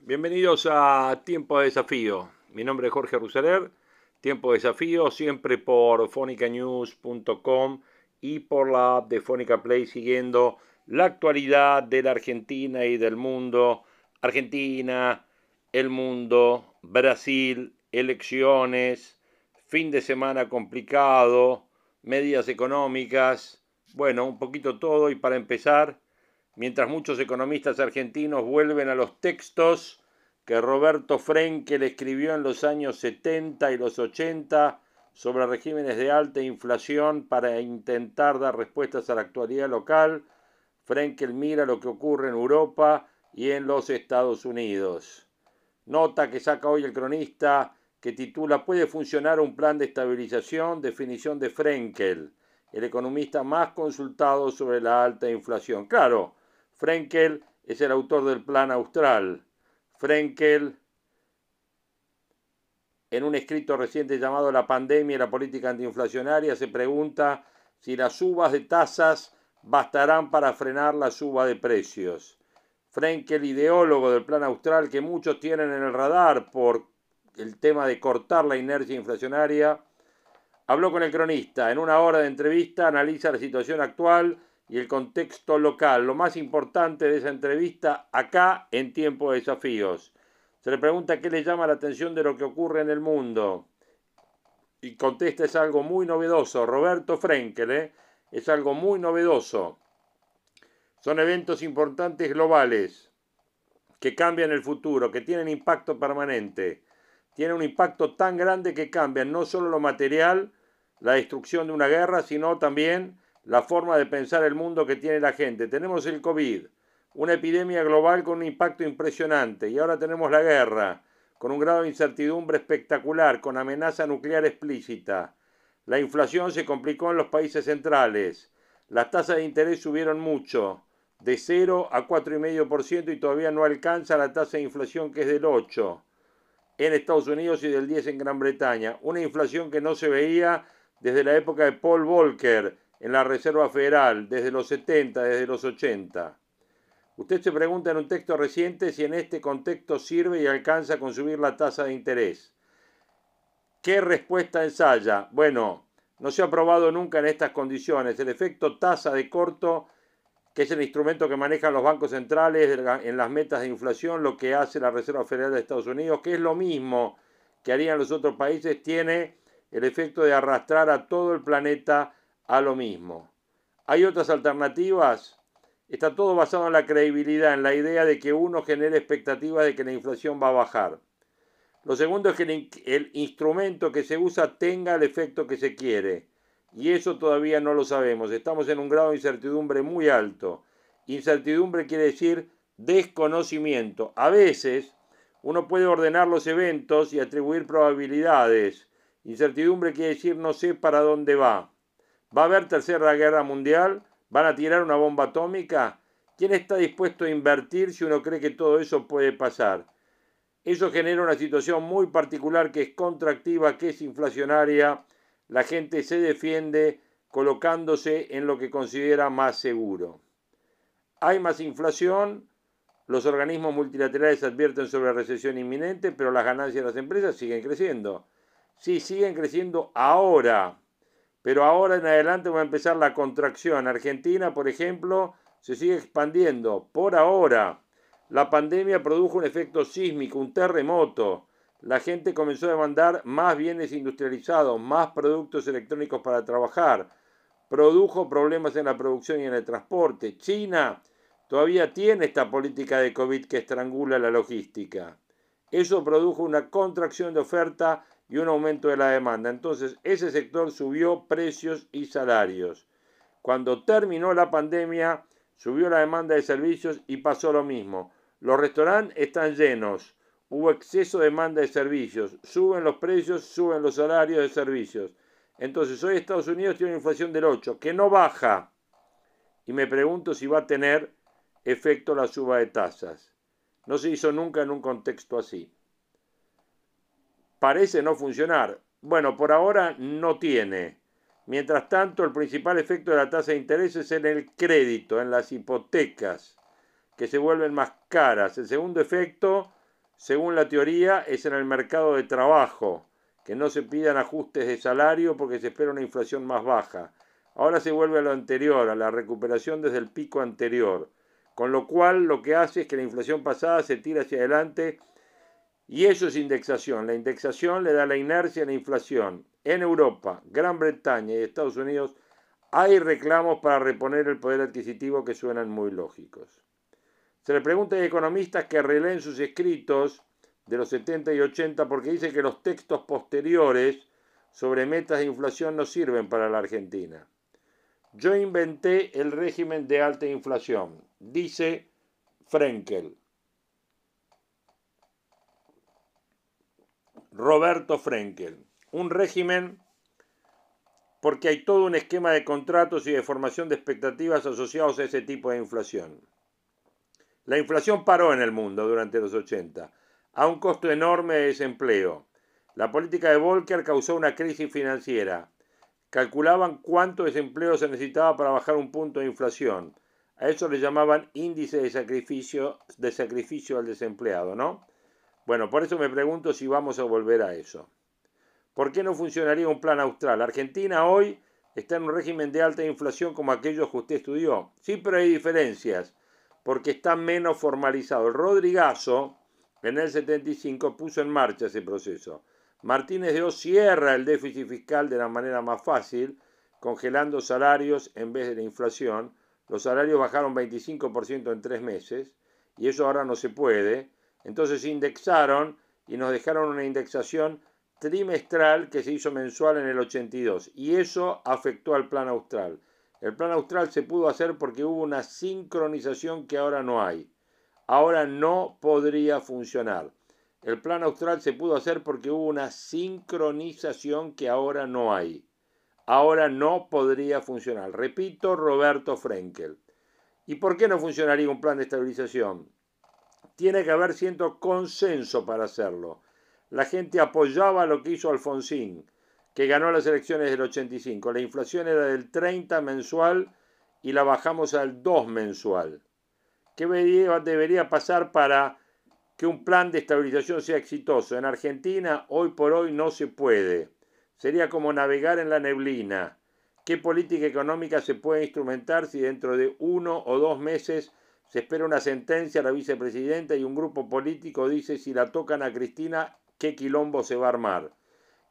Bienvenidos a Tiempo de Desafío. Mi nombre es Jorge Ruseler, Tiempo de Desafío siempre por fonicanews.com y por la app de Fónica Play siguiendo la actualidad de la Argentina y del mundo. Argentina, el mundo, Brasil, elecciones, fin de semana complicado, medidas económicas, bueno, un poquito todo y para empezar mientras muchos economistas argentinos vuelven a los textos que Roberto Frenkel escribió en los años 70 y los 80 sobre regímenes de alta inflación para intentar dar respuestas a la actualidad local, Frenkel mira lo que ocurre en Europa y en los Estados Unidos. Nota que saca hoy el cronista que titula ¿Puede funcionar un plan de estabilización? Definición de Frenkel, el economista más consultado sobre la alta inflación. Claro, Frenkel es el autor del Plan Austral. Frenkel, en un escrito reciente llamado La pandemia y la política antiinflacionaria, se pregunta si las subas de tasas bastarán para frenar la suba de precios. Frenkel, ideólogo del Plan Austral que muchos tienen en el radar por el tema de cortar la inercia inflacionaria, habló con el cronista. En una hora de entrevista analiza la situación actual y el contexto local, lo más importante de esa entrevista acá en tiempo de desafíos. Se le pregunta qué le llama la atención de lo que ocurre en el mundo. Y contesta es algo muy novedoso. Roberto Frenkel, ¿eh? es algo muy novedoso. Son eventos importantes globales que cambian el futuro, que tienen impacto permanente. Tienen un impacto tan grande que cambian no solo lo material, la destrucción de una guerra, sino también la forma de pensar el mundo que tiene la gente. Tenemos el COVID, una epidemia global con un impacto impresionante, y ahora tenemos la guerra, con un grado de incertidumbre espectacular, con amenaza nuclear explícita. La inflación se complicó en los países centrales. Las tasas de interés subieron mucho, de 0 a 4,5% y todavía no alcanza la tasa de inflación que es del 8 en Estados Unidos y del 10 en Gran Bretaña. Una inflación que no se veía desde la época de Paul Volcker, en la Reserva Federal desde los 70, desde los 80. Usted se pregunta en un texto reciente si en este contexto sirve y alcanza con subir la tasa de interés. ¿Qué respuesta ensaya? Bueno, no se ha probado nunca en estas condiciones. El efecto tasa de corto, que es el instrumento que manejan los bancos centrales en las metas de inflación, lo que hace la Reserva Federal de Estados Unidos, que es lo mismo que harían los otros países, tiene el efecto de arrastrar a todo el planeta a lo mismo. ¿Hay otras alternativas? Está todo basado en la credibilidad, en la idea de que uno genere expectativas de que la inflación va a bajar. Lo segundo es que el, instrumento que se usa tenga el efecto que se quiere. Y eso todavía no lo sabemos. Estamos en un grado de incertidumbre muy alto. Incertidumbre quiere decir desconocimiento. A veces uno puede ordenar los eventos y atribuir probabilidades. Incertidumbre quiere decir no sé para dónde va. ¿Va a haber tercera guerra mundial? ¿Van a tirar una bomba atómica? ¿Quién está dispuesto a invertir si uno cree que todo eso puede pasar? Eso genera una situación muy particular que es contractiva, que es inflacionaria. La gente se defiende colocándose en lo que considera más seguro. Hay más inflación, los organismos multilaterales advierten sobre recesión inminente, pero las ganancias de las empresas siguen creciendo. Sí, siguen creciendo ahora, pero ahora en adelante va a empezar la contracción. Argentina, por ejemplo, se sigue expandiendo. Por ahora, la pandemia produjo un efecto sísmico, un terremoto. La gente comenzó a demandar más bienes industrializados, más productos electrónicos para trabajar. Produjo problemas en la producción y en el transporte. China todavía tiene esta política de COVID que estrangula la logística. Eso produjo una contracción de oferta y un aumento de la demanda. Entonces, ese sector subió precios y salarios. Cuando terminó la pandemia, subió la demanda de servicios y pasó lo mismo. Los restaurantes están llenos, hubo exceso de demanda de servicios, suben los precios, suben los salarios de servicios. Entonces, hoy Estados Unidos tiene una inflación del 8, que no baja. Y me pregunto si va a tener efecto la suba de tasas. No se hizo nunca en un contexto así. Parece no funcionar. Bueno, por ahora no tiene. Mientras tanto, el principal efecto de la tasa de interés es en el crédito, en las hipotecas, que se vuelven más caras. El segundo efecto, según la teoría, es en el mercado de trabajo, que no se pidan ajustes de salario porque se espera una inflación más baja. Ahora se vuelve a lo anterior, a la recuperación desde el pico anterior. Con lo cual lo que hace es que la inflación pasada se tira hacia adelante y eso es indexación. La indexación le da la inercia a la inflación. En Europa, Gran Bretaña y Estados Unidos hay reclamos para reponer el poder adquisitivo que suenan muy lógicos. Se le pregunta a economistas que releen sus escritos de los 70 y 80 porque dice que los textos posteriores sobre metas de inflación no sirven para la Argentina. Yo inventé el régimen de alta inflación, dice Frenkel. Roberto Frenkel. Un régimen porque hay todo un esquema de contratos y de formación de expectativas asociados a ese tipo de inflación. La inflación paró en el mundo durante los 80, a un costo enorme de desempleo. La política de Volcker causó una crisis financiera calculaban cuánto desempleo se necesitaba para bajar un punto de inflación. A eso le llamaban índice de sacrificio, de sacrificio al desempleado, ¿no? Bueno, por eso me pregunto si vamos a volver a eso. ¿Por qué no funcionaría un plan austral? Argentina hoy está en un régimen de alta inflación como aquellos que usted estudió. Sí, pero hay diferencias, porque está menos formalizado. El Rodrigazo, en el 75, puso en marcha ese proceso. Martínez de O cierra el déficit fiscal de la manera más fácil, congelando salarios en vez de la inflación. Los salarios bajaron 25% en tres meses y eso ahora no se puede. Entonces indexaron y nos dejaron una indexación trimestral que se hizo mensual en el 82 y eso afectó al plan austral. El plan austral se pudo hacer porque hubo una sincronización que ahora no hay. Ahora no podría funcionar. El plan austral se pudo hacer porque hubo una sincronización que ahora no hay. Ahora no podría funcionar. Repito, Roberto Frenkel. ¿Y por qué no funcionaría un plan de estabilización? Tiene que haber cierto consenso para hacerlo. La gente apoyaba lo que hizo Alfonsín, que ganó las elecciones del 85. La inflación era del 30 mensual y la bajamos al 2 mensual. ¿Qué debería pasar para que un plan de estabilización sea exitoso. En Argentina, hoy por hoy, no se puede. Sería como navegar en la neblina. ¿Qué política económica se puede instrumentar si dentro de uno o dos meses se espera una sentencia la vicepresidenta y un grupo político dice si la tocan a Cristina, qué quilombo se va a armar?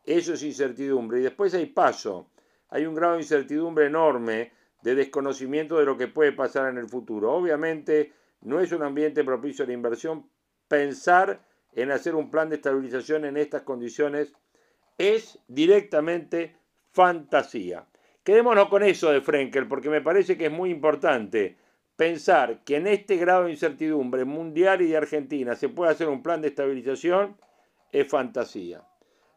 Eso es incertidumbre. Y después hay paso. Hay un grado de incertidumbre enorme de desconocimiento de lo que puede pasar en el futuro. Obviamente no es un ambiente propicio a la inversión, pensar en hacer un plan de estabilización en estas condiciones es directamente fantasía. Quedémonos con eso de Frenkel, porque me parece que es muy importante pensar que en este grado de incertidumbre mundial y de Argentina se puede hacer un plan de estabilización, es fantasía.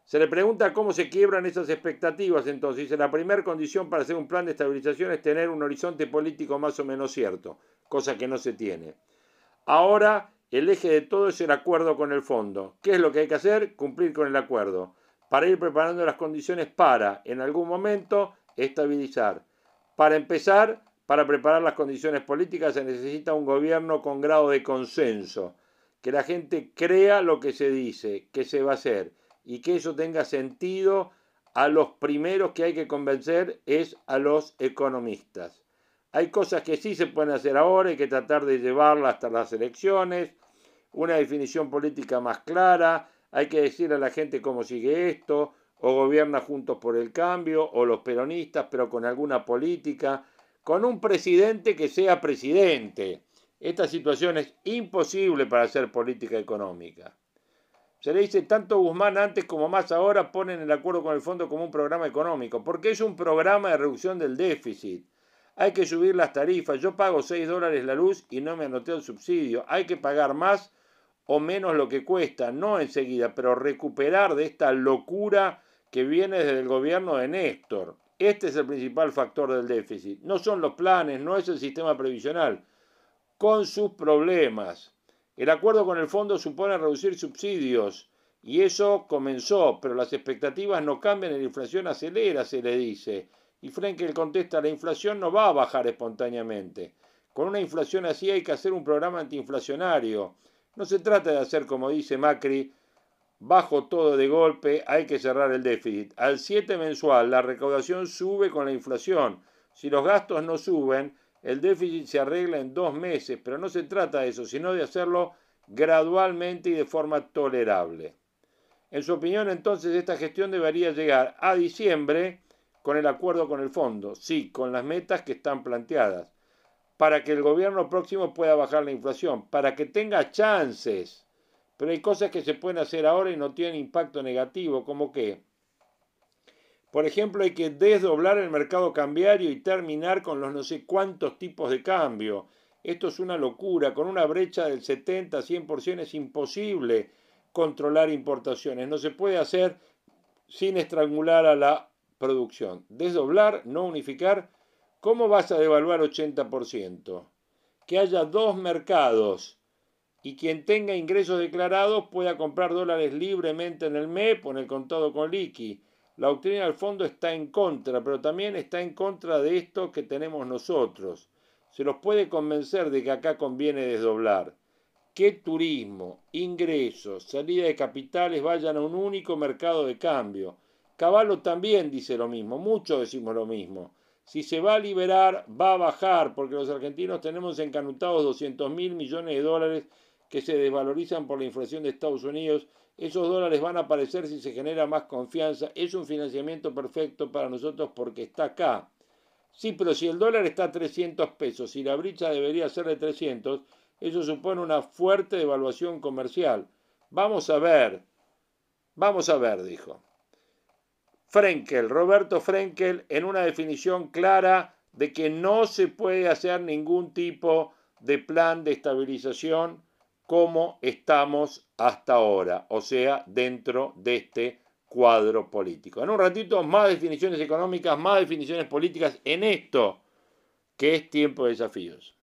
Se le pregunta cómo se quiebran esas expectativas, entonces dice, la primera condición para hacer un plan de estabilización es tener un horizonte político más o menos cierto, cosa que no se tiene. Ahora el eje de todo es el acuerdo con el fondo. ¿Qué es lo que hay que hacer? Cumplir con el acuerdo. Para ir preparando las condiciones para, en algún momento, estabilizar. Para empezar, para preparar las condiciones políticas se necesita un gobierno con grado de consenso. Que la gente crea lo que se dice, que se va a hacer. Y que eso tenga sentido a los primeros que hay que convencer es a los economistas. Hay cosas que sí se pueden hacer ahora, hay que tratar de llevarlas hasta las elecciones, una definición política más clara, hay que decirle a la gente cómo sigue esto, o gobierna Juntos por el Cambio, o los peronistas, pero con alguna política, con un presidente que sea presidente. Esta situación es imposible para hacer política económica. Se le dice tanto Guzmán antes como más ahora ponen el acuerdo con el fondo como un programa económico, porque es un programa de reducción del déficit. Hay que subir las tarifas. Yo pago 6 dólares la luz y no me anoté el subsidio. Hay que pagar más o menos lo que cuesta, no enseguida, pero recuperar de esta locura que viene desde el gobierno de Néstor. Este es el principal factor del déficit. No son los planes, no es el sistema previsional, con sus problemas. El acuerdo con el fondo supone reducir subsidios y eso comenzó, pero las expectativas no cambian y la inflación acelera, se le dice. Y Frenkel contesta, la inflación no va a bajar espontáneamente. Con una inflación así hay que hacer un programa antiinflacionario. No se trata de hacer, como dice Macri, bajo todo de golpe, hay que cerrar el déficit. Al 7 mensual la recaudación sube con la inflación. Si los gastos no suben, el déficit se arregla en dos meses, pero no se trata de eso, sino de hacerlo gradualmente y de forma tolerable. En su opinión, entonces, esta gestión debería llegar a diciembre con el acuerdo con el fondo, sí, con las metas que están planteadas para que el gobierno próximo pueda bajar la inflación, para que tenga chances. Pero hay cosas que se pueden hacer ahora y no tienen impacto negativo, como que, por ejemplo, hay que desdoblar el mercado cambiario y terminar con los no sé cuántos tipos de cambio. Esto es una locura, con una brecha del 70-100% es imposible controlar importaciones, no se puede hacer sin estrangular a la producción. Desdoblar, no unificar, ¿Cómo vas a devaluar 80%? Que haya dos mercados y quien tenga ingresos declarados pueda comprar dólares libremente en el MEP o en el contado con liqui. La doctrina del fondo está en contra, pero también está en contra de esto que tenemos nosotros. Se los puede convencer de que acá conviene desdoblar. Que turismo, ingresos, salida de capitales vayan a un único mercado de cambio. Caballo también dice lo mismo, muchos decimos lo mismo. Si se va a liberar, va a bajar, porque los argentinos tenemos encanutados 200 mil millones de dólares que se desvalorizan por la inflación de Estados Unidos. Esos dólares van a aparecer si se genera más confianza. Es un financiamiento perfecto para nosotros porque está acá. Sí, pero si el dólar está a 300 pesos y la brecha debería ser de 300, eso supone una fuerte devaluación comercial. Vamos a ver. Vamos a ver, dijo. Frenkel, Roberto Frenkel, en una definición clara de que no se puede hacer ningún tipo de plan de estabilización como estamos hasta ahora, o sea, dentro de este cuadro político. En un ratito, más definiciones económicas, más definiciones políticas en esto, que es tiempo de desafíos.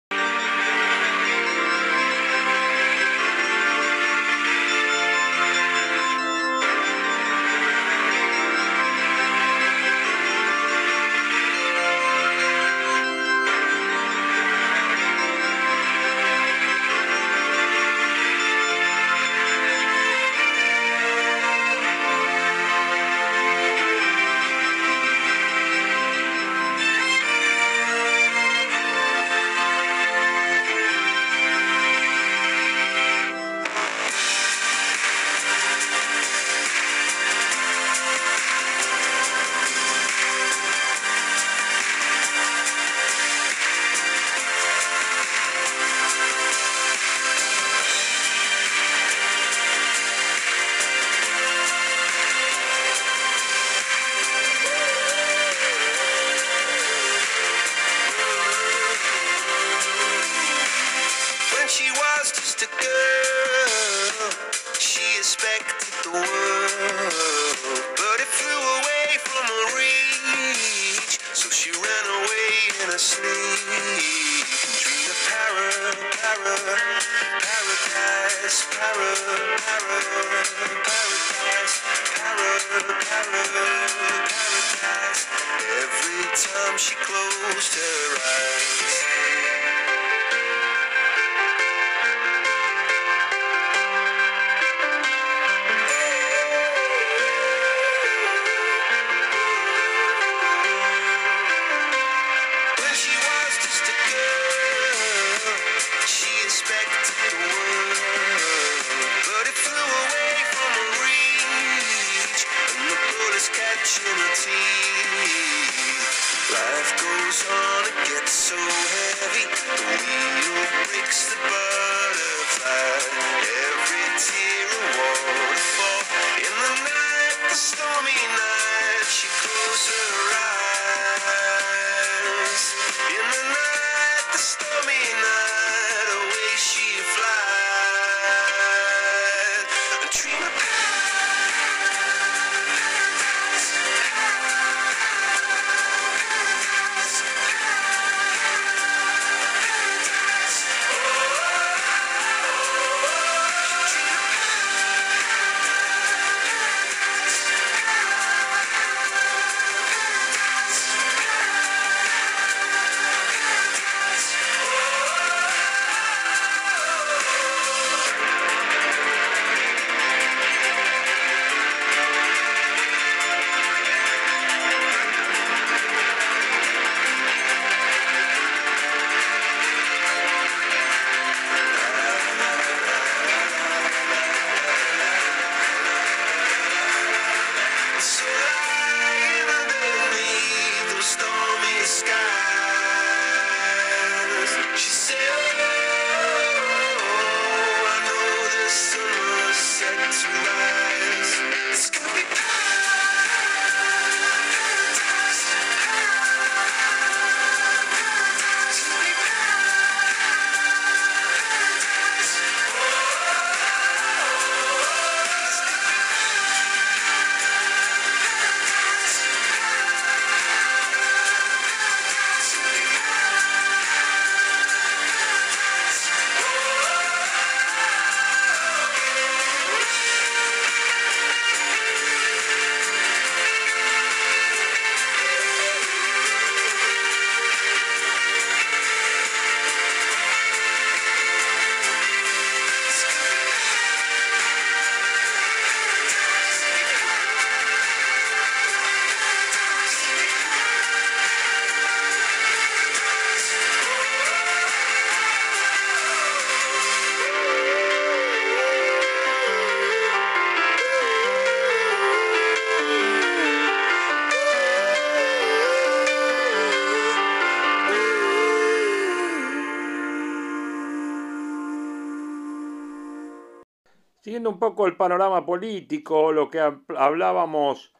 Un poco el panorama político, lo que hablábamos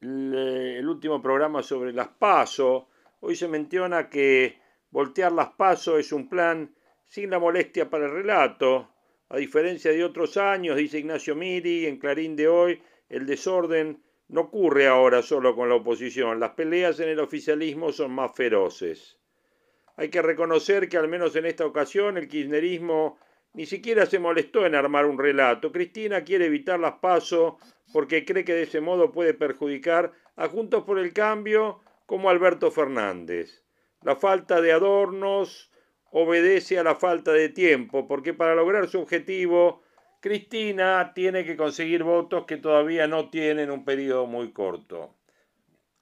el último programa sobre las PASO, hoy se menciona que voltear las PASO es un plan sin la molestia para el relato. A diferencia de otros años, dice Ignacio Miri en Clarín de hoy, el desorden no ocurre ahora solo con la oposición, las peleas en el oficialismo son más feroces. Hay que reconocer que al menos en esta ocasión el kirchnerismo ni siquiera se molestó en armar un relato. Cristina quiere evitar las pasos porque cree que de ese modo puede perjudicar a Juntos por el Cambio como Alberto Fernández. La falta de adornos obedece a la falta de tiempo, porque para lograr su objetivo, Cristina tiene que conseguir votos que todavía no tienen un periodo muy corto.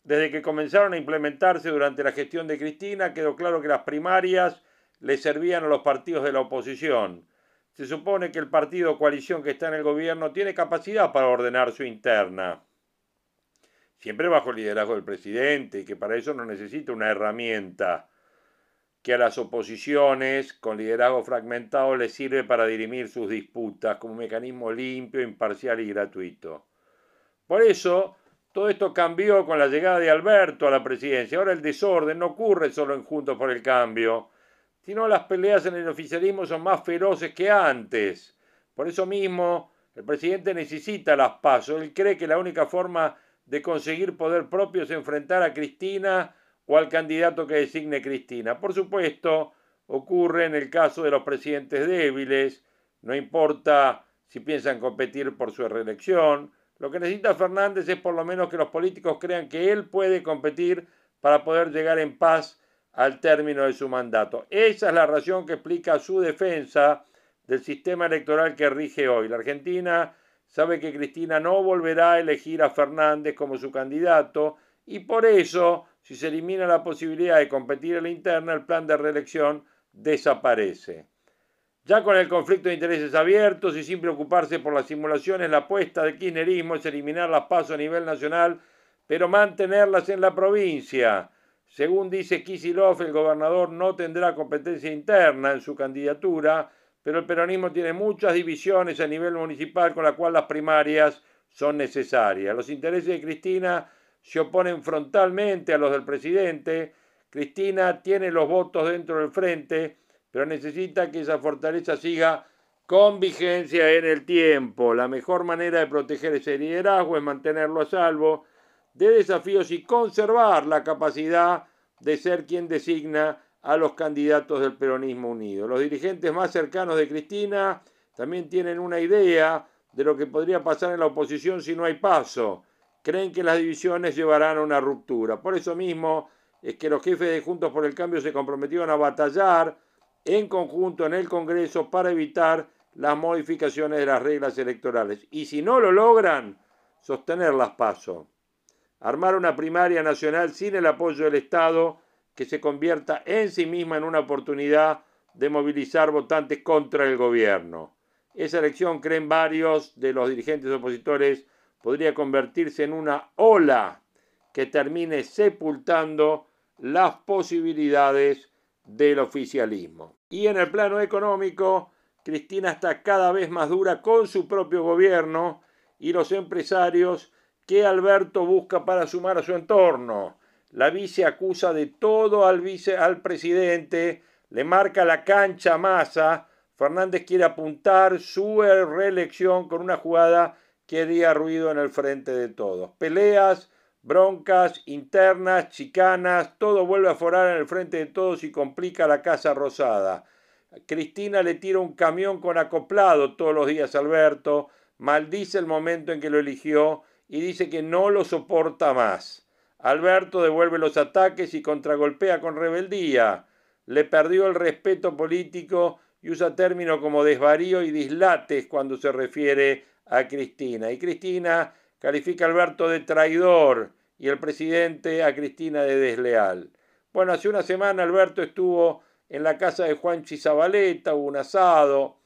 Desde que comenzaron a implementarse durante la gestión de Cristina, quedó claro que las primarias le servían a los partidos de la oposición se supone que el partido coalición que está en el gobierno tiene capacidad para ordenar su interna, siempre bajo el liderazgo del presidente y que para eso no necesita una herramienta que a las oposiciones con liderazgo fragmentado les sirve para dirimir sus disputas como un mecanismo limpio, imparcial y gratuito. Por eso, todo esto cambió con la llegada de Alberto a la presidencia. Ahora el desorden no ocurre solo en Juntos por el Cambio, sino las peleas en el oficialismo son más feroces que antes. Por eso mismo, el presidente necesita las pasos. Él cree que la única forma de conseguir poder propio es enfrentar a Cristina o al candidato que designe Cristina. Por supuesto, ocurre en el caso de los presidentes débiles, no importa si piensan competir por su reelección. Lo que necesita Fernández es por lo menos que los políticos crean que él puede competir para poder llegar en paz al término de su mandato. Esa es la razón que explica su defensa del sistema electoral que rige hoy. La Argentina sabe que Cristina no volverá a elegir a Fernández como su candidato y por eso, si se elimina la posibilidad de competir en la interna, el plan de reelección desaparece. Ya con el conflicto de intereses abiertos y sin preocuparse por las simulaciones, la apuesta del kirchnerismo es eliminar las pasos a nivel nacional, pero mantenerlas en la provincia. Según dice Kisilov, el gobernador no tendrá competencia interna en su candidatura, pero el peronismo tiene muchas divisiones a nivel municipal con las cuales las primarias son necesarias. Los intereses de Cristina se oponen frontalmente a los del presidente. Cristina tiene los votos dentro del frente, pero necesita que esa fortaleza siga con vigencia en el tiempo. La mejor manera de proteger ese liderazgo es mantenerlo a salvo de desafíos y conservar la capacidad de ser quien designa a los candidatos del peronismo unido. Los dirigentes más cercanos de Cristina también tienen una idea de lo que podría pasar en la oposición si no hay paso. Creen que las divisiones llevarán a una ruptura. Por eso mismo es que los jefes de Juntos por el Cambio se comprometieron a batallar en conjunto en el Congreso para evitar las modificaciones de las reglas electorales. Y si no lo logran, sostener las pasos armar una primaria nacional sin el apoyo del Estado que se convierta en sí misma en una oportunidad de movilizar votantes contra el gobierno. Esa elección, creen varios de los dirigentes opositores, podría convertirse en una ola que termine sepultando las posibilidades del oficialismo. Y en el plano económico, Cristina está cada vez más dura con su propio gobierno y los empresarios que Alberto busca para sumar a su entorno. La vice acusa de todo al, vice, al presidente, le marca la cancha a Massa. Fernández quiere apuntar su reelección con una jugada que haría ruido en el frente de todos. Peleas, broncas internas, chicanas, todo vuelve a forar en el frente de todos y complica la Casa Rosada. Cristina le tira un camión con acoplado todos los días a Alberto, maldice el momento en que lo eligió y dice que no lo soporta más. Alberto devuelve los ataques y contragolpea con rebeldía. Le perdió el respeto político y usa términos como desvarío y dislates cuando se refiere a Cristina. Y Cristina califica a Alberto de traidor y el presidente a Cristina de desleal. Bueno, hace una semana Alberto estuvo en la casa de Juan Chizabaleta, hubo un asado,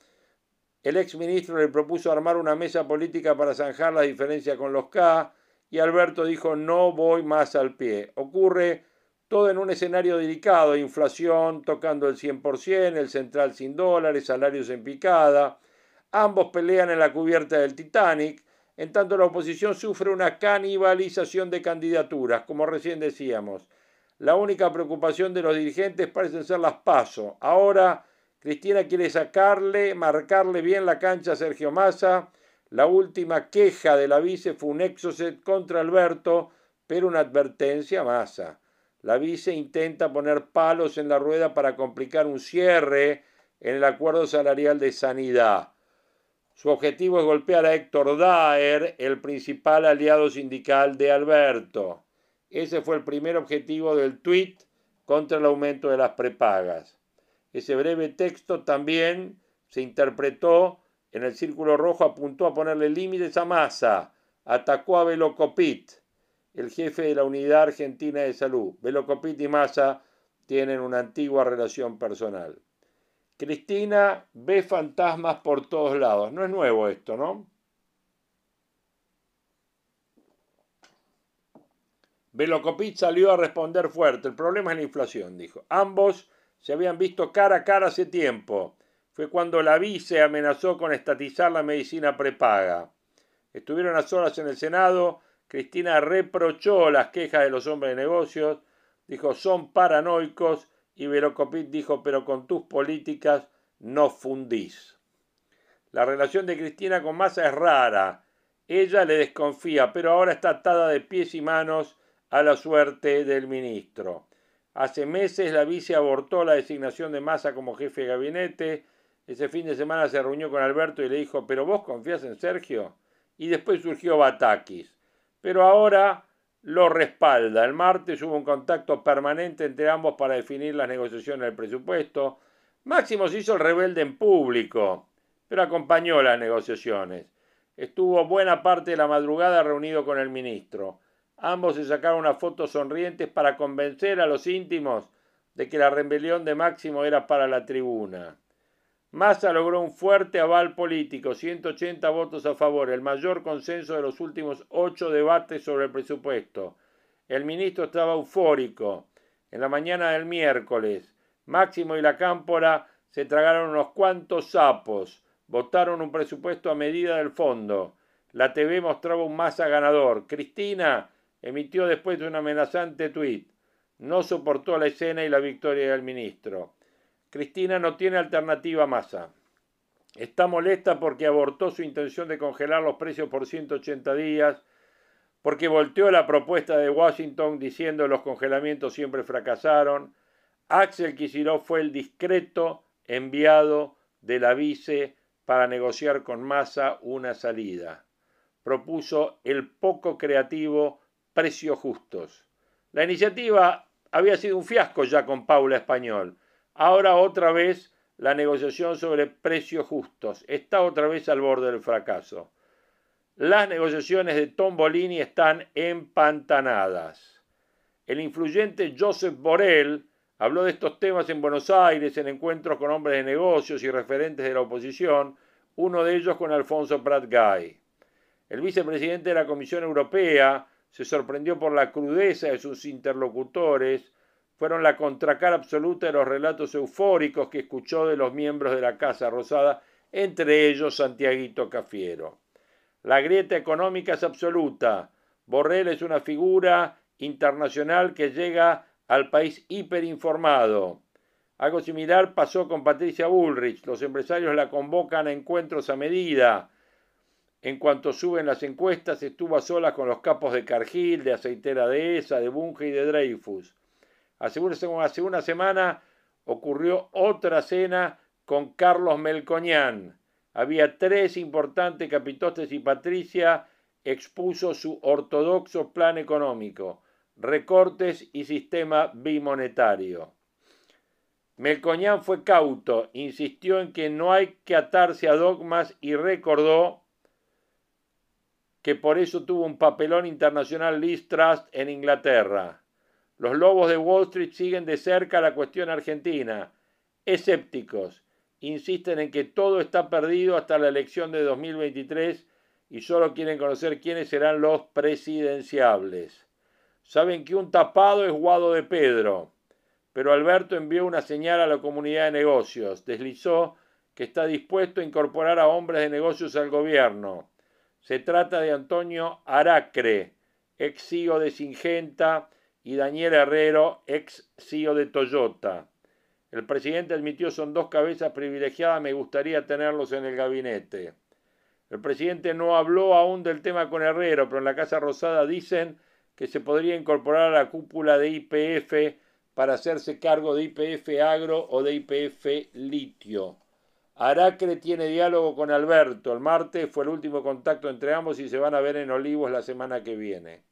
el ex ministro le propuso armar una mesa política para zanjar la diferencia con los K y Alberto dijo no voy más al pie. Ocurre todo en un escenario delicado, inflación tocando el 100%, el central sin dólares, salarios en picada. Ambos pelean en la cubierta del Titanic, en tanto la oposición sufre una canibalización de candidaturas, como recién decíamos. La única preocupación de los dirigentes parece ser las paso. Ahora Cristina quiere sacarle, marcarle bien la cancha a Sergio Massa. La última queja de la vice fue un exocet contra Alberto, pero una advertencia a Massa. La vice intenta poner palos en la rueda para complicar un cierre en el acuerdo salarial de sanidad. Su objetivo es golpear a Héctor Daer, el principal aliado sindical de Alberto. Ese fue el primer objetivo del tuit contra el aumento de las prepagas. Ese breve texto también se interpretó en el círculo rojo, apuntó a ponerle límites a Massa, atacó a Velocopit, el jefe de la Unidad Argentina de Salud. Velocopit y Massa tienen una antigua relación personal. Cristina ve fantasmas por todos lados. No es nuevo esto, ¿no? Velocopit salió a responder fuerte. El problema es la inflación, dijo. Ambos se habían visto cara a cara hace tiempo. Fue cuando la vice amenazó con estatizar la medicina prepaga. Estuvieron a solas en el Senado. Cristina reprochó las quejas de los hombres de negocios. Dijo, son paranoicos y Verocopit dijo, pero con tus políticas no fundís. La relación de Cristina con Massa es rara. Ella le desconfía, pero ahora está atada de pies y manos a la suerte del ministro. Hace meses la vice abortó la designación de Massa como jefe de gabinete. Ese fin de semana se reunió con Alberto y le dijo, ¿pero vos confías en Sergio? Y después surgió Batakis. Pero ahora lo respalda. El martes hubo un contacto permanente entre ambos para definir las negociaciones del presupuesto. Máximo se hizo el rebelde en público, pero acompañó las negociaciones. Estuvo buena parte de la madrugada reunido con el ministro. Ambos se sacaron unas fotos sonrientes para convencer a los íntimos de que la rebelión de Máximo era para la tribuna. Massa logró un fuerte aval político, 180 votos a favor, el mayor consenso de los últimos ocho debates sobre el presupuesto. El ministro estaba eufórico. En la mañana del miércoles, Máximo y la Cámpora se tragaron unos cuantos sapos, votaron un presupuesto a medida del fondo. La TV mostraba un Massa ganador. Cristina emitió después de un amenazante tuit. No soportó la escena y la victoria del ministro. Cristina no tiene alternativa a Massa. Está molesta porque abortó su intención de congelar los precios por 180 días, porque volteó la propuesta de Washington diciendo los congelamientos siempre fracasaron. Axel Kicillof fue el discreto enviado de la vice para negociar con Massa una salida. Propuso el poco creativo precios justos. La iniciativa había sido un fiasco ya con Paula Español Ahora otra vez la negociación sobre precios justos está otra vez al borde del fracaso. Las negociaciones de Tombolini están empantanadas. El influyente Joseph Borrell habló de estos temas en Buenos Aires en encuentros con hombres de negocios y referentes de la oposición, uno de ellos con Alfonso Prat Gay. El vicepresidente de la Comisión Europea se sorprendió por la crudeza de sus interlocutores fueron la contracara absoluta de los relatos eufóricos que escuchó de los miembros de la Casa Rosada, entre ellos Santiaguito Cafiero. La grieta económica es absoluta. Borrell es una figura internacional que llega al país hiperinformado. Algo similar pasó con Patricia Bullrich. Los empresarios la convocan a encuentros a medida. En cuanto suben las encuestas, estuvo a solas con los capos de Cargill, de Aceitera de ESA, de Bunge y de Dreyfus. Hace una, semana ocurrió otra cena con Carlos Melcoñán. Había tres importantes capitostes y Patricia expuso su ortodoxo plan económico, recortes y sistema bimonetario. Melcoñán fue cauto, insistió en que no hay que atarse a dogmas y recordó que por eso tuvo un papelón internacional Liz Trust en Inglaterra. Los lobos de Wall Street siguen de cerca la cuestión argentina. Escépticos. Insisten en que todo está perdido hasta la elección de 2023 y solo quieren conocer quiénes serán los presidenciables. Saben que un tapado es Guado de Pedro, pero Alberto envió una señal a la comunidad de negocios. Deslizó que está dispuesto a incorporar a hombres de negocios al gobierno. Se trata de Antonio Aracre, ex CEO de Singenta, y Daniel Herrero, ex CEO de Toyota. El presidente admitió son dos cabezas privilegiadas, me gustaría tenerlos en el gabinete. El presidente no habló aún del tema con Herrero, pero en la Casa Rosada dicen que se podría incorporar a la cúpula de IPF para hacerse cargo de IPF Agro o de IPF Litio. Aracre tiene diálogo con Alberto. El martes fue el último contacto entre ambos y se van a ver en Olivos la semana que viene.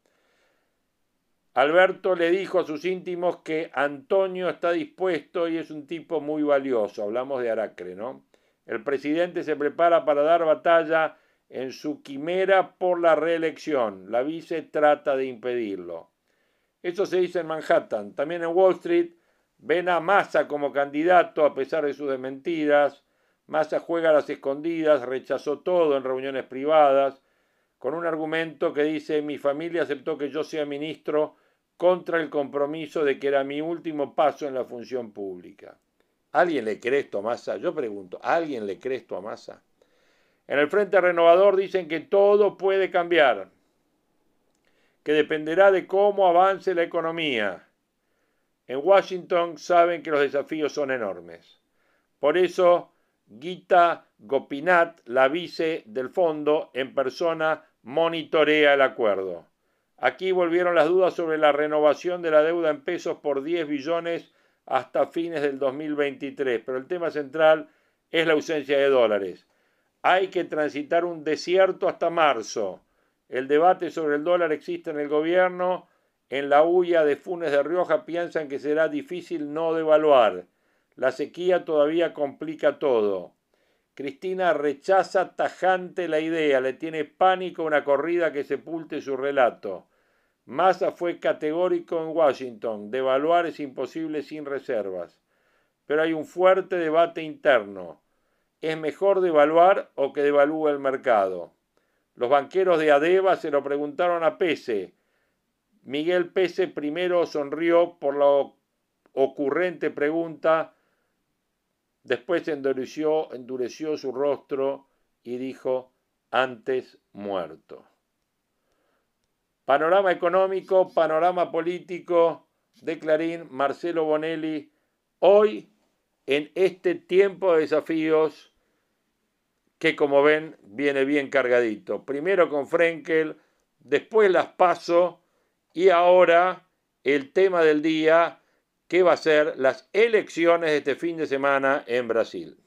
Alberto le dijo a sus íntimos que Antonio está dispuesto y es un tipo muy valioso. Hablamos de Aracre, ¿no? El presidente se prepara para dar batalla en su quimera por la reelección. La vice trata de impedirlo. Eso se dice en Manhattan. También en Wall Street ven a Massa como candidato a pesar de sus desmentiras. Massa juega a las escondidas, rechazó todo en reuniones privadas, con un argumento que dice mi familia aceptó que yo sea ministro contra el compromiso de que era mi último paso en la función pública. ¿Alguien le cree esto a Massa? Yo pregunto, ¿alguien le cree esto a Massa? En el Frente Renovador dicen que todo puede cambiar, que dependerá de cómo avance la economía. En Washington saben que los desafíos son enormes. Por eso, Gita Gopinath, la vice del fondo, en persona monitorea el acuerdo. Aquí volvieron las dudas sobre la renovación de la deuda en pesos por 10 billones hasta fines del 2023, pero el tema central es la ausencia de dólares. Hay que transitar un desierto hasta marzo. El debate sobre el dólar existe en el gobierno. En la huya de Funes de Rioja piensan que será difícil no devaluar. La sequía todavía complica todo. Cristina rechaza tajante la idea, le tiene pánico una corrida que sepulte su relato. Massa fue categórico en Washington, devaluar es imposible sin reservas. Pero hay un fuerte debate interno. ¿Es mejor devaluar o que devalúe el mercado? Los banqueros de Adeva se lo preguntaron a Pese. Miguel Pese primero sonrió por la ocurrente pregunta Después endureció, endureció su rostro y dijo, antes muerto. Panorama económico, panorama político de Clarín, Marcelo Bonelli, hoy en este tiempo de desafíos que como ven viene bien cargadito. Primero con Frenkel, después las paso y ahora el tema del día, que va a ser las elecciones de este fin de semana en Brasil.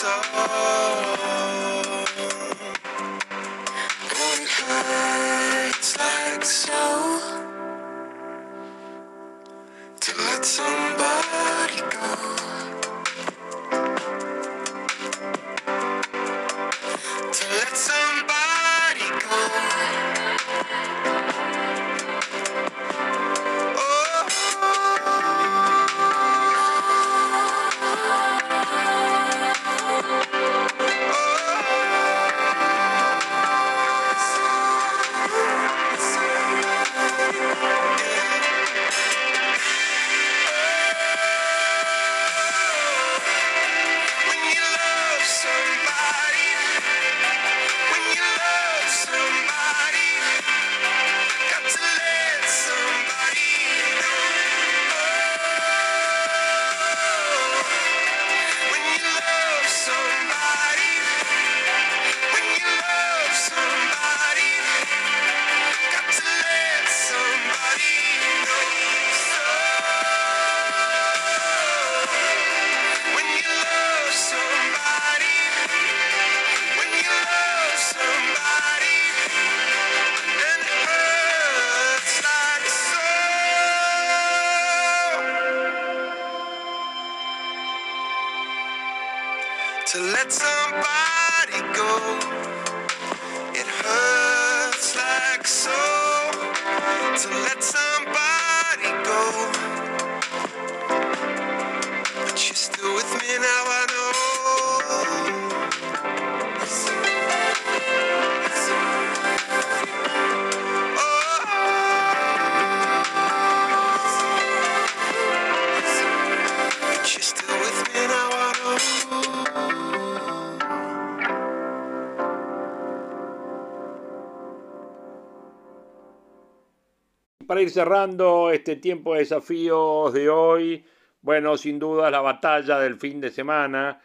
soul. Ir cerrando este tiempo de desafíos de hoy, bueno, sin duda la batalla del fin de semana,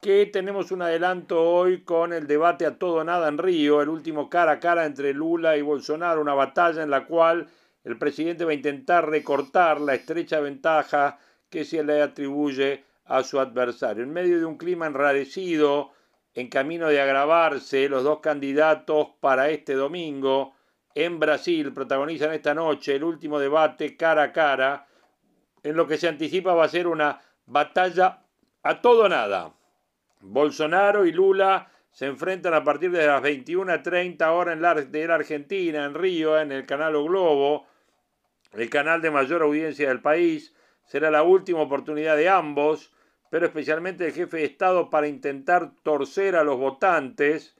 que tenemos un adelanto hoy con el debate a todo nada en Río, el último cara a cara entre Lula y Bolsonaro, una batalla en la cual el presidente va a intentar recortar la estrecha ventaja que se le atribuye a su adversario. En medio de un clima enrarecido, en camino de agravarse, los dos candidatos para este domingo, en Brasil protagonizan esta noche el último debate cara a cara, en lo que se anticipa va a ser una batalla a todo nada. Bolsonaro y Lula se enfrentan a partir de las 21.30 horas en la, de la Argentina, en Río, en el canal O Globo, el canal de mayor audiencia del país. Será la última oportunidad de ambos, pero especialmente del jefe de Estado para intentar torcer a los votantes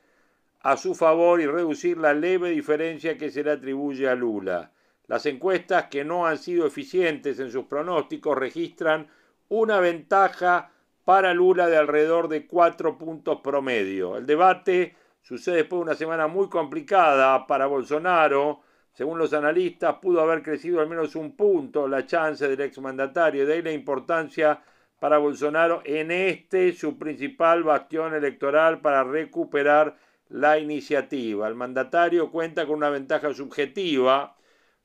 a su favor y reducir la leve diferencia que se le atribuye a Lula. Las encuestas que no han sido eficientes en sus pronósticos registran una ventaja para Lula de alrededor de cuatro puntos promedio. El debate sucede después de una semana muy complicada para Bolsonaro. Según los analistas, pudo haber crecido al menos un punto la chance del exmandatario. De ahí la importancia para Bolsonaro en este, su principal bastión electoral para recuperar la iniciativa. El mandatario cuenta con una ventaja subjetiva.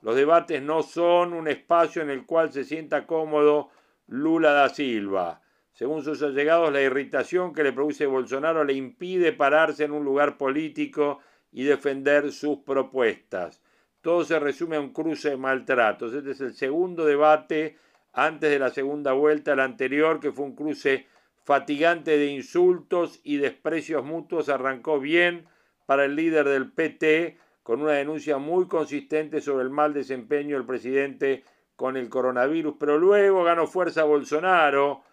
Los debates no son un espacio en el cual se sienta cómodo Lula da Silva. Según sus allegados, la irritación que le produce Bolsonaro le impide pararse en un lugar político y defender sus propuestas. Todo se resume a un cruce de maltratos. Este es el segundo debate antes de la segunda vuelta. El anterior, que fue un cruce fatigante de insultos y desprecios mutuos, arrancó bien para el líder del PT con una denuncia muy consistente sobre el mal desempeño del presidente con el coronavirus, pero luego ganó fuerza Bolsonaro,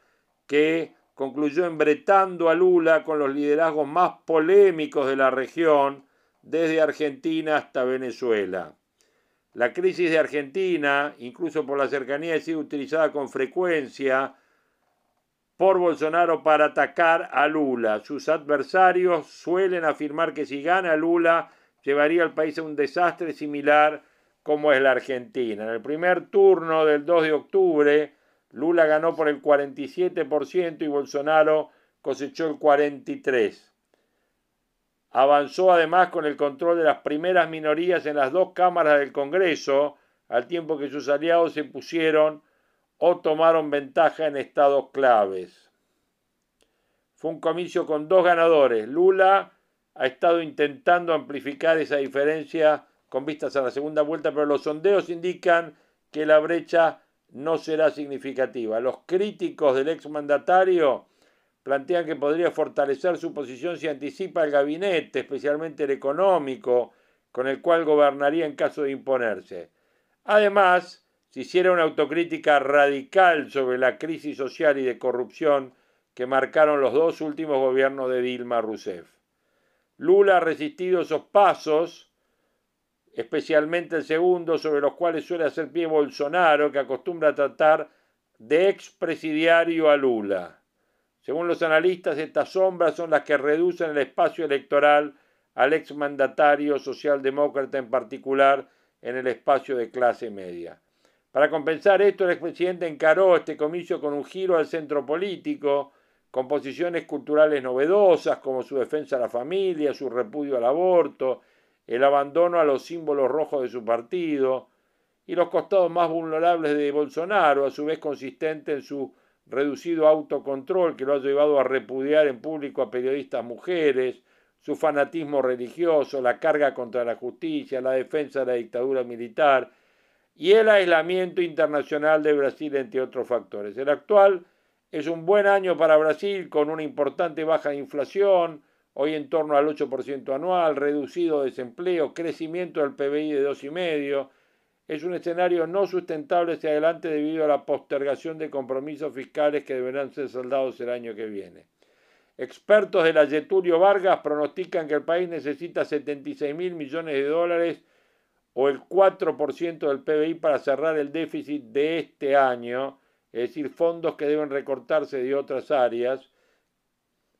que concluyó embretando a Lula con los liderazgos más polémicos de la región, desde Argentina hasta Venezuela. La crisis de Argentina, incluso por la cercanía, ha sido utilizada con frecuencia por Bolsonaro para atacar a Lula. Sus adversarios suelen afirmar que si gana Lula llevaría al país a un desastre similar como es la Argentina. En el primer turno del 2 de octubre, Lula ganó por el 47% y Bolsonaro cosechó el 43%. Avanzó además con el control de las primeras minorías en las dos cámaras del Congreso, al tiempo que sus aliados se pusieron o tomaron ventaja en estados claves. Fue un comicio con dos ganadores. Lula ha estado intentando amplificar esa diferencia con vistas a la segunda vuelta, pero los sondeos indican que la brecha no será significativa. Los críticos del exmandatario plantean que podría fortalecer su posición si anticipa el gabinete, especialmente el económico, con el cual gobernaría en caso de imponerse. Además, si hiciera una autocrítica radical sobre la crisis social y de corrupción que marcaron los dos últimos gobiernos de Dilma Rousseff. Lula ha resistido esos pasos, especialmente el segundo, sobre los cuales suele hacer pie Bolsonaro, que acostumbra a tratar de expresidiario a Lula. Según los analistas, estas sombras son las que reducen el espacio electoral al exmandatario socialdemócrata en particular en el espacio de clase media. Para compensar esto, el expresidente encaró este comicio con un giro al centro político, con posiciones culturales novedosas como su defensa a la familia, su repudio al aborto, el abandono a los símbolos rojos de su partido y los costados más vulnerables de Bolsonaro, a su vez consistente en su reducido autocontrol que lo ha llevado a repudiar en público a periodistas mujeres, su fanatismo religioso, la carga contra la justicia, la defensa de la dictadura militar y el aislamiento internacional de Brasil, entre otros factores. El actual Es un buen año para Brasil con una importante baja de inflación, hoy en torno al 8% anual, reducido desempleo, crecimiento del PBI de 2,5%. Es un escenario no sustentable hacia adelante debido a la postergación de compromisos fiscales que deberán ser saldados el año que viene. Expertos de la Getulio Vargas pronostican que el país necesita 76 mil millones de dólares o el 4% del PBI para cerrar el déficit de este año, es decir, fondos que deben recortarse de otras áreas,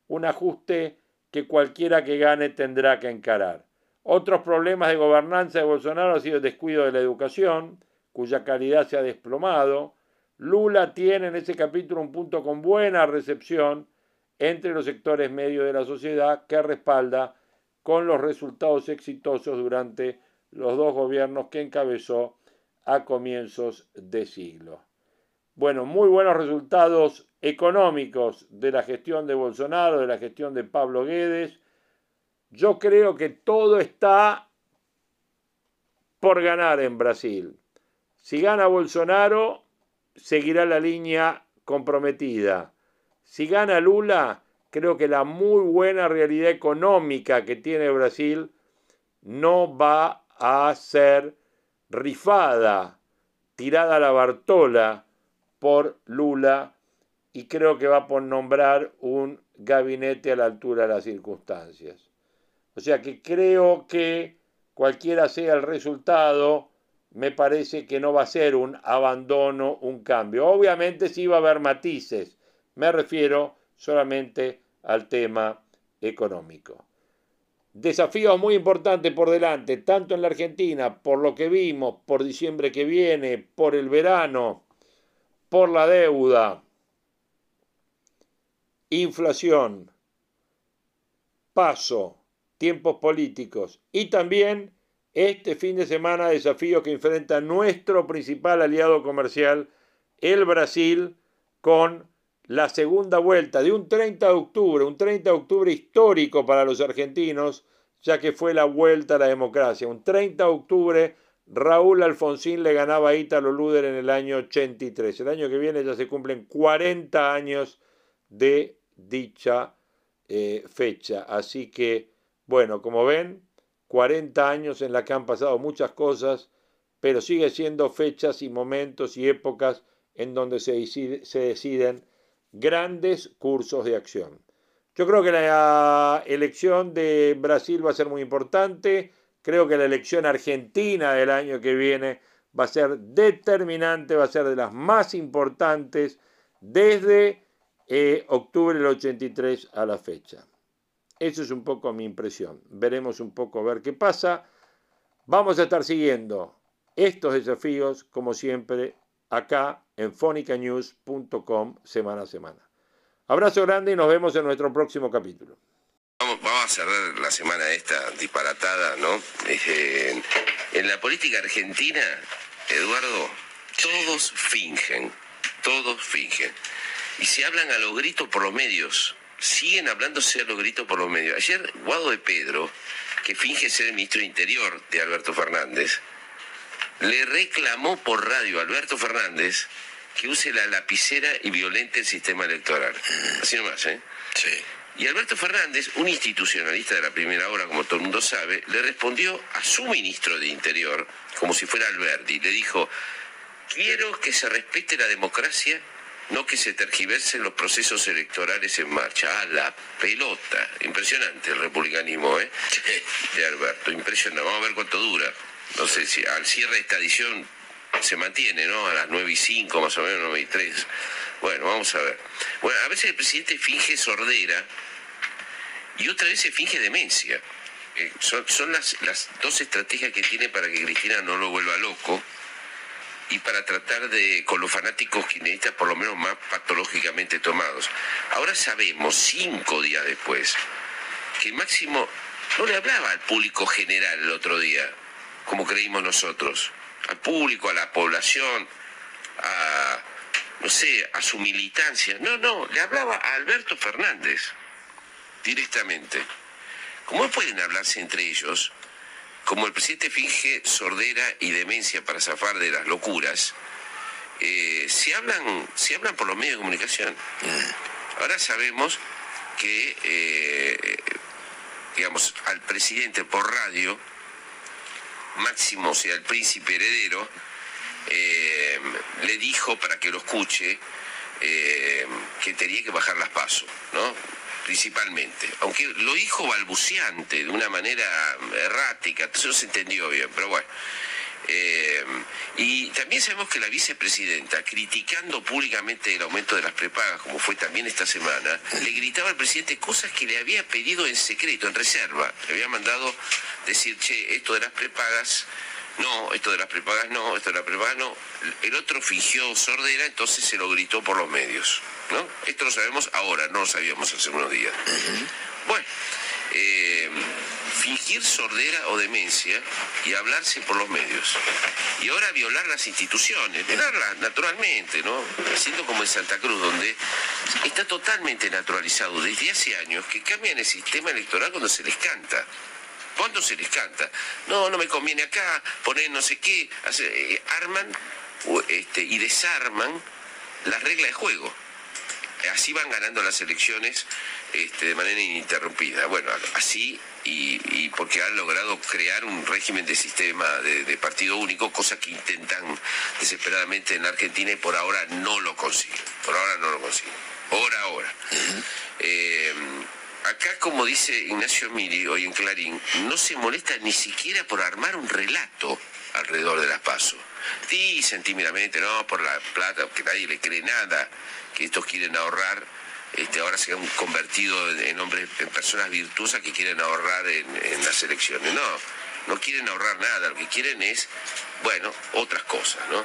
un ajuste que cualquiera que gane tendrá que encarar. Otros problemas de gobernanza de Bolsonaro han sido el descuido de la educación, cuya calidad se ha desplomado. Lula tiene en ese capítulo un punto con buena recepción entre los sectores medios de la sociedad que respalda con los resultados exitosos durante los dos gobiernos que encabezó a comienzos de siglo. Bueno, muy buenos resultados económicos de la gestión de Bolsonaro, de la gestión de Pablo Guedes. Yo creo que todo está por ganar en Brasil. Si gana Bolsonaro, seguirá la línea comprometida. Si gana Lula, creo que la muy buena realidad económica que tiene Brasil no va a ser rifada, tirada a la Bartola por Lula y creo que va por nombrar un gabinete a la altura de las circunstancias. O sea que creo que cualquiera sea el resultado, me parece que no va a ser un abandono, un cambio. Obviamente sí va a haber matices, me refiero solamente al tema económico. Desafíos muy importantes por delante, tanto en la Argentina, por lo que vimos, por diciembre que viene, por el verano, por la deuda, inflación, paso, tiempos políticos y también este fin de semana desafíos que enfrenta nuestro principal aliado comercial, el Brasil, con la segunda vuelta de un 30 de octubre, un 30 de octubre histórico para los argentinos, ya que fue la vuelta a la democracia. Un 30 de octubre, Raúl Alfonsín le ganaba a Ítalo Luder en el año 83. El año que viene ya se cumplen 40 años de dicha eh, fecha. Así que, bueno, como ven, 40 años en la que han pasado muchas cosas, pero sigue siendo fechas y momentos y épocas en donde se, se deciden grandes cursos de acción. Yo creo que la elección de Brasil va a ser muy importante. Creo que la elección argentina del año que viene va a ser determinante, va a ser de las más importantes desde eh, octubre del 83 a la fecha. Eso es un poco mi impresión. Veremos un poco a ver qué pasa. Vamos a estar siguiendo estos desafíos, como siempre, acá en fonicanews.com semana a semana. Abrazo grande y nos vemos en nuestro próximo capítulo. Vamos, a cerrar la semana esta disparatada, ¿no? en, en la política argentina, Eduardo, todos fingen, todos fingen. Y se hablan a los gritos por los medios, siguen hablándose a los gritos por los medios. Ayer Guado de Pedro, que finge ser el ministro de Interior de Alberto Fernández, le reclamó por radio a Alberto Fernández que use la lapicera y violente el sistema electoral. Así nomás, ¿eh? Sí. Y Alberto Fernández, un institucionalista de la primera hora, como todo el mundo sabe, le respondió a su ministro de Interior, como si fuera Alberti, le dijo, quiero que se respete la democracia, no que se tergiversen los procesos electorales en marcha. Ah, la pelota. Impresionante el republicanismo, ¿eh? De Alberto, impresionante. Vamos a ver cuánto dura. No sé si al cierre de esta edición se mantiene, ¿no? A las 9 y 5, más o menos 9 y 3. Bueno, vamos a ver. Bueno, a veces el presidente finge sordera y otra vez se finge demencia. Eh, son, son las, las dos estrategias que tiene para que Cristina no lo vuelva loco y para tratar de, con los fanáticos kirchneristas por lo menos más patológicamente tomados. Ahora sabemos, cinco días después, que Máximo no le hablaba al público general el otro día, como creímos nosotros, al público, a la población, a, no sé, a su militancia. No, no, le hablaba a Alberto Fernández directamente. ¿Cómo pueden hablarse entre ellos? Como el presidente finge sordera y demencia para zafar de las locuras, eh, se, hablan, se hablan por los medios de comunicación. Ahora sabemos que, eh, digamos, al presidente por radio, Máximo, sea, el príncipe heredero, eh, le dijo para que lo escuche que tenía que bajar las pasos, ¿no? Principalmente. Aunque lo dijo balbuceante, de una manera errática, entonces no se entendió bien, pero bueno. Eh, y también sabemos que la vicepresidenta, criticando públicamente el aumento de las prepagas, como fue también esta semana, le gritaba al presidente cosas que le había pedido en secreto, en reserva. Le había mandado decir, che, esto de las prepagas, no, esto de las prepagas no, esto de las prepagas no. El otro fingió sordera, entonces se lo gritó por los medios. ¿no? Esto lo sabemos ahora, no lo sabíamos hace unos días. Bueno. Eh, fingir sordera o demencia y hablarse por los medios. Y ahora violar las instituciones, violarlas naturalmente, ¿no? Haciendo como en Santa Cruz, donde está totalmente naturalizado desde hace años que cambian el sistema electoral cuando se les canta. ¿Cuándo se les canta? No, no me conviene acá, poner no sé qué, eh, arman este, y desarman las reglas de juego. Así van ganando las elecciones este, de manera ininterrumpida. Bueno, así y, porque han logrado crear un régimen de sistema de, partido único, cosa que intentan desesperadamente en Argentina y por ahora no lo consiguen. Por ahora no lo consiguen. Por ahora. Eh, acá, como dice Ignacio Miri hoy en Clarín, no se molesta ni siquiera por armar un relato alrededor de las pasos. Dicen tímidamente, no, por la plata, que nadie le cree nada, estos quieren ahorrar este, ahora se han convertido en, hombres, en personas virtuosas que quieren ahorrar en, las elecciones. No, no quieren ahorrar nada, lo que quieren es, bueno, otras cosas, ¿no?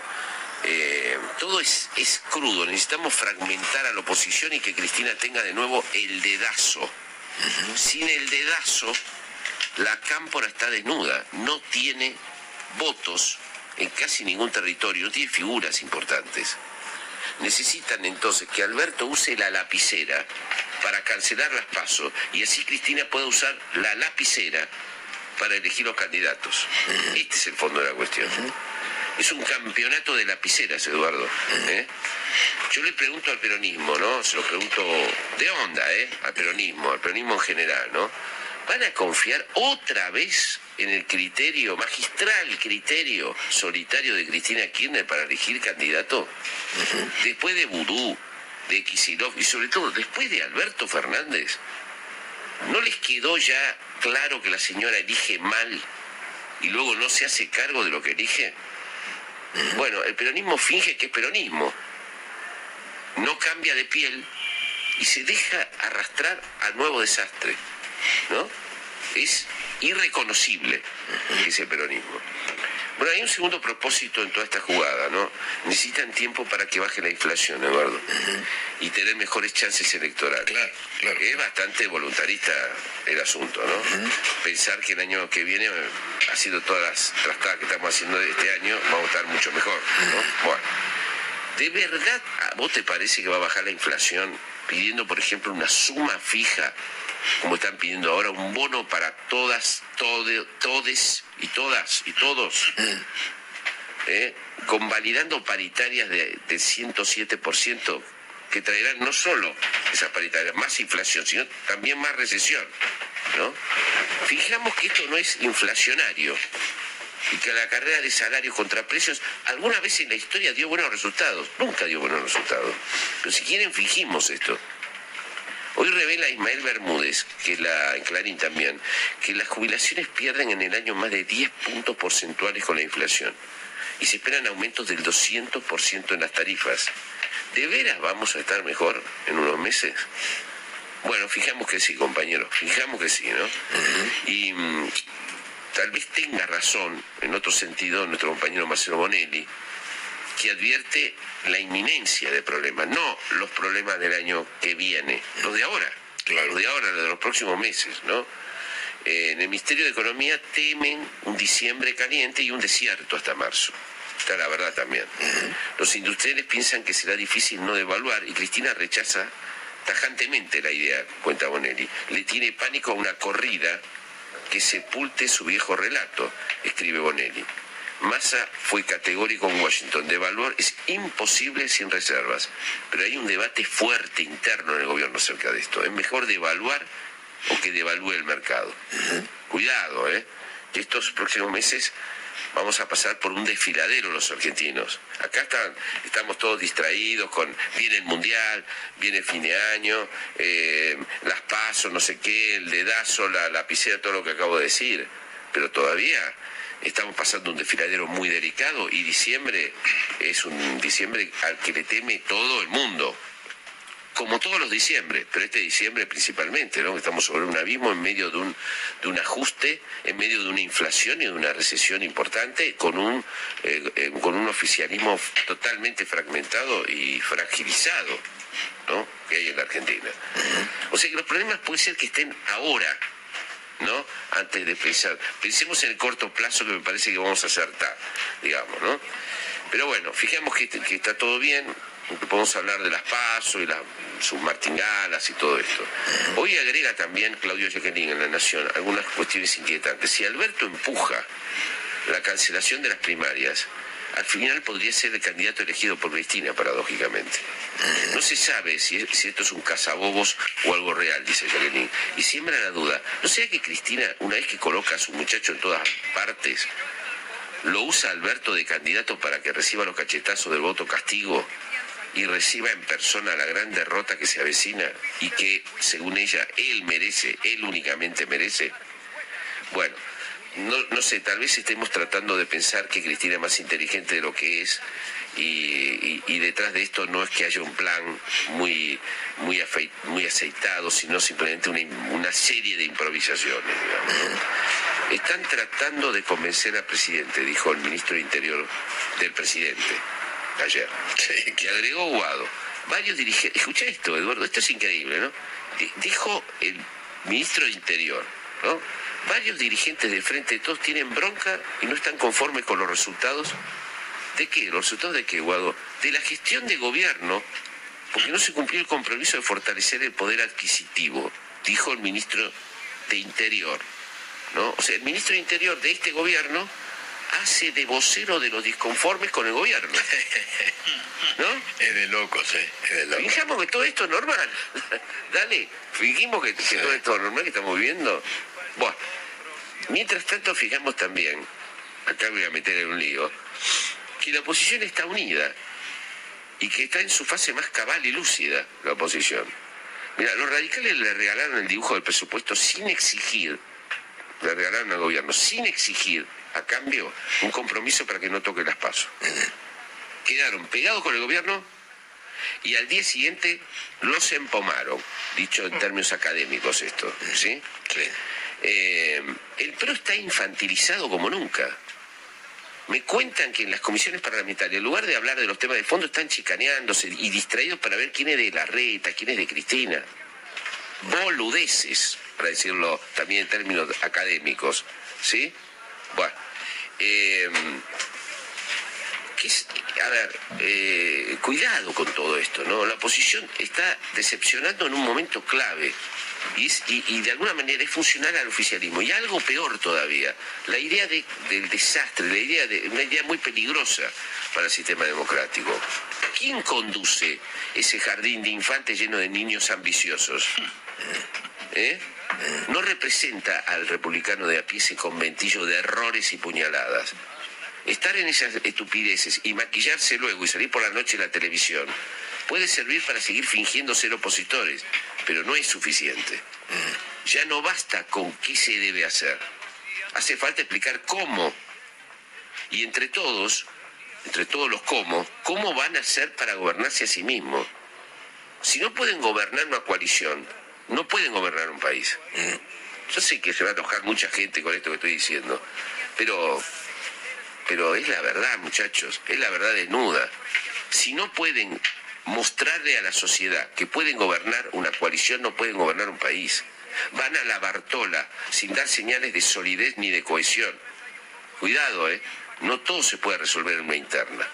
Eh, todo es crudo, necesitamos fragmentar a la oposición y que Cristina tenga de nuevo el dedazo. Sin el dedazo, la cámpora está desnuda, no tiene votos en casi ningún territorio, no tiene figuras importantes. Necesitan entonces que Alberto use la lapicera para cancelar las pasos y así Cristina pueda usar la lapicera para elegir los candidatos. Este es el fondo de la cuestión. Es un campeonato de lapiceras, Eduardo. ¿eh? Yo le pregunto al peronismo, ¿no? Se lo pregunto de onda, ¿eh? Al peronismo, al peronismo en general, ¿no? ¿Van a confiar otra vez en el criterio, magistral criterio solitario de Cristina Kirchner para elegir candidato? Después de Vudú, de Kisilov y sobre todo después de Alberto Fernández, ¿no les quedó ya claro que la señora elige mal y luego no se hace cargo de lo que elige? Bueno, el peronismo finge que es peronismo, no cambia de piel y se deja arrastrar al nuevo desastre. ¿No? Es irreconocible ese peronismo. Bueno, hay un segundo propósito en toda esta jugada, ¿no? Necesitan tiempo para que baje la inflación, Eduardo, y tener mejores chances electorales. Claro, claro. Es bastante voluntarista el asunto, ¿no? Pensar que el año que viene, haciendo todas las trastadas que estamos haciendo este año, vamos a estar mucho mejor, ¿no? Bueno, ¿de verdad a vos te parece que va a bajar la inflación pidiendo, por ejemplo, una suma fija como están pidiendo ahora, un bono para todas, todes y todas y todos, ¿eh? convalidando paritarias de, de 107% que traerán no solo esas paritarias, más inflación, sino también más recesión. ¿no? Fijamos que esto no es inflacionario y que la carrera de salarios contra precios alguna vez en la historia dio buenos resultados, nunca dio buenos resultados. Pero si quieren, fijimos esto. Hoy revela Ismael Bermúdez, que la, en Clarín también, que las jubilaciones pierden en el año más de 10 puntos porcentuales con la inflación y se esperan aumentos del 200% en las tarifas. ¿De veras vamos a estar mejor en unos meses? Bueno, fijamos que sí, compañeros, fijamos que sí, ¿no? Y mm, tal vez tenga razón, en otro sentido, nuestro compañero Marcelo Bonelli, que advierte la inminencia de problemas, no los problemas del año que viene, los de ahora, claro. los de ahora, los de los próximos meses, ¿no? Eh, en el Ministerio de Economía temen un diciembre caliente y un desierto hasta marzo. Está la verdad también. Los industriales piensan que será difícil no devaluar y Cristina rechaza tajantemente la idea, cuenta Bonelli. Le tiene pánico a una corrida que sepulte su viejo relato, escribe Bonelli. Massa fue categórico en Washington. Devaluar es imposible sin reservas. Pero hay un debate fuerte interno en el gobierno acerca de esto. ¿Es mejor devaluar o que devalúe el mercado? Cuidado, ¿eh? Estos próximos meses vamos a pasar por un desfiladero los argentinos. Acá están, estamos todos distraídos con, viene el mundial, viene el fin de año, eh, las pasos, no sé qué, el dedazo, la lapicera, todo lo que acabo de decir. Pero todavía estamos pasando un desfiladero muy delicado y diciembre es un diciembre al que le teme todo el mundo como todos los diciembre, pero este diciembre principalmente, ¿no? Estamos sobre un abismo en medio de un, de un ajuste, en medio de una inflación y de una recesión importante, con un, eh, eh, con un oficialismo totalmente fragmentado y fragilizado, ¿no? Que hay en la Argentina. O sea que los problemas pueden ser que estén ahora, ¿no? Antes de pensar. Pensemos en el corto plazo que me parece que vamos a acertar, digamos, ¿no? Pero bueno, fijemos que, que está todo bien, porque podemos hablar de las pasos y las sus martingalas y todo esto. Hoy agrega también Claudio Jacqueline en La Nación algunas cuestiones inquietantes. Si Alberto empuja la cancelación de las primarias, al final podría ser el candidato elegido por Cristina, paradójicamente. No se sabe si, esto es un cazabobos o algo real, dice Jacqueline. Y siembra la duda. ¿No sea que Cristina, una vez que coloca a su muchacho en todas partes, lo usa Alberto de candidato para que reciba los cachetazos del voto castigo y reciba en persona la gran derrota que se avecina y que, según ella, él merece, él únicamente merece? Bueno, no, no sé, tal vez estemos tratando de pensar que Cristina es más inteligente de lo que es y, detrás de esto no es que haya un plan muy, muy, muy aceitado, sino simplemente una, una serie de improvisaciones. Digamos, Están tratando de convencer al presidente, dijo el ministro de Interior del presidente ayer, que agregó Guado. Varios dirigentes, escucha esto, Eduardo, esto es increíble, ¿no? Dijo el ministro de Interior, ¿no? Varios dirigentes del Frente de Todos tienen bronca y no están conformes con los resultados. ¿De qué? ¿Los resultados de qué, Guado? De la gestión de gobierno, porque no se cumplió el compromiso de fortalecer el poder adquisitivo, dijo el ministro de Interior. ¿no? O sea, el ministro de Interior de este gobierno hace de vocero de los disconformes con el gobierno. ¿No? Es de locos, ¿eh? Es de locos. Fijamos que todo esto es normal. Dale, fijimos que, todo esto es normal que estamos viviendo. Bueno, mientras tanto fijamos también, acá voy a meter en un lío, que la oposición está unida y que está en su fase más cabal y lúcida, la oposición. Mira, los radicales le regalaron el dibujo del presupuesto sin exigir, le regalaron al gobierno, sin exigir a cambio un compromiso para que no toque las pasos. Quedaron pegados con el gobierno y al día siguiente los empomaron, dicho en términos académicos esto, ¿sí? Eh, el PRO está infantilizado como nunca. Me cuentan que en las comisiones parlamentarias, en lugar de hablar de los temas de fondo, están chicaneándose y distraídos para ver quién es de la reta, quién es de Cristina. Boludeces, para decirlo también en términos académicos, ¿sí? Bueno, eh, a ver, eh, cuidado con todo esto, ¿no? La oposición está decepcionando en un momento clave y, de alguna manera es funcional al oficialismo. Y algo peor todavía, la idea del desastre, la idea de una idea muy peligrosa para el sistema democrático. ¿Quién conduce ese jardín de infantes lleno de niños ambiciosos? ¿Eh? no representa al republicano de a pie ese conventillo de errores y puñaladas. Estar en esas estupideces y maquillarse luego y salir por la noche en la televisión puede servir para seguir fingiendo ser opositores, pero no es suficiente. Ya no basta con qué se debe hacer. Hace falta explicar cómo. Y entre todos, entre todos los cómo, cómo van a hacer para gobernarse a sí mismos. Si no pueden gobernar una coalición, no pueden gobernar un país. Yo sé que se va a enojar mucha gente con esto que estoy diciendo, pero, pero es la verdad, muchachos, es la verdad desnuda. Si no pueden mostrarle a la sociedad que pueden gobernar una coalición, no pueden gobernar un país. Van a la Bartola sin dar señales de solidez ni de cohesión. Cuidado, ¿eh? No todo se puede resolver en una interna.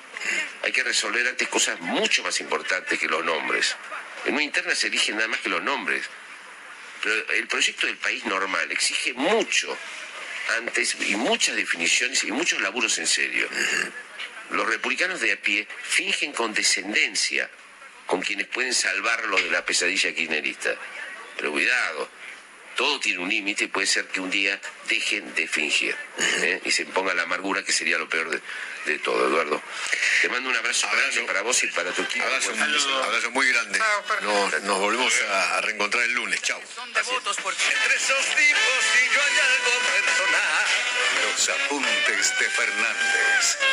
Hay que resolver antes cosas mucho más importantes que los nombres. En una interna se eligen nada más que los nombres. Pero el proyecto del país normal exige mucho, antes y muchas definiciones y muchos laburos en serio. Los republicanos de a pie fingen condescendencia con quienes pueden salvarlos de la pesadilla kirchnerista. Pero cuidado, todo tiene un límite y puede ser que un día dejen de fingir ¿eh? y se ponga la amargura, que sería lo peor de, de todo, Eduardo. Te mando un abrazo, grande para vos y para tu equipo. Abrazo, Bueno, abrazo muy grande. Nos, nos volvemos a, a reencontrar el lunes. Chao. Entre esos tipos y yo hay algo personal. Los apuntes de Fernández.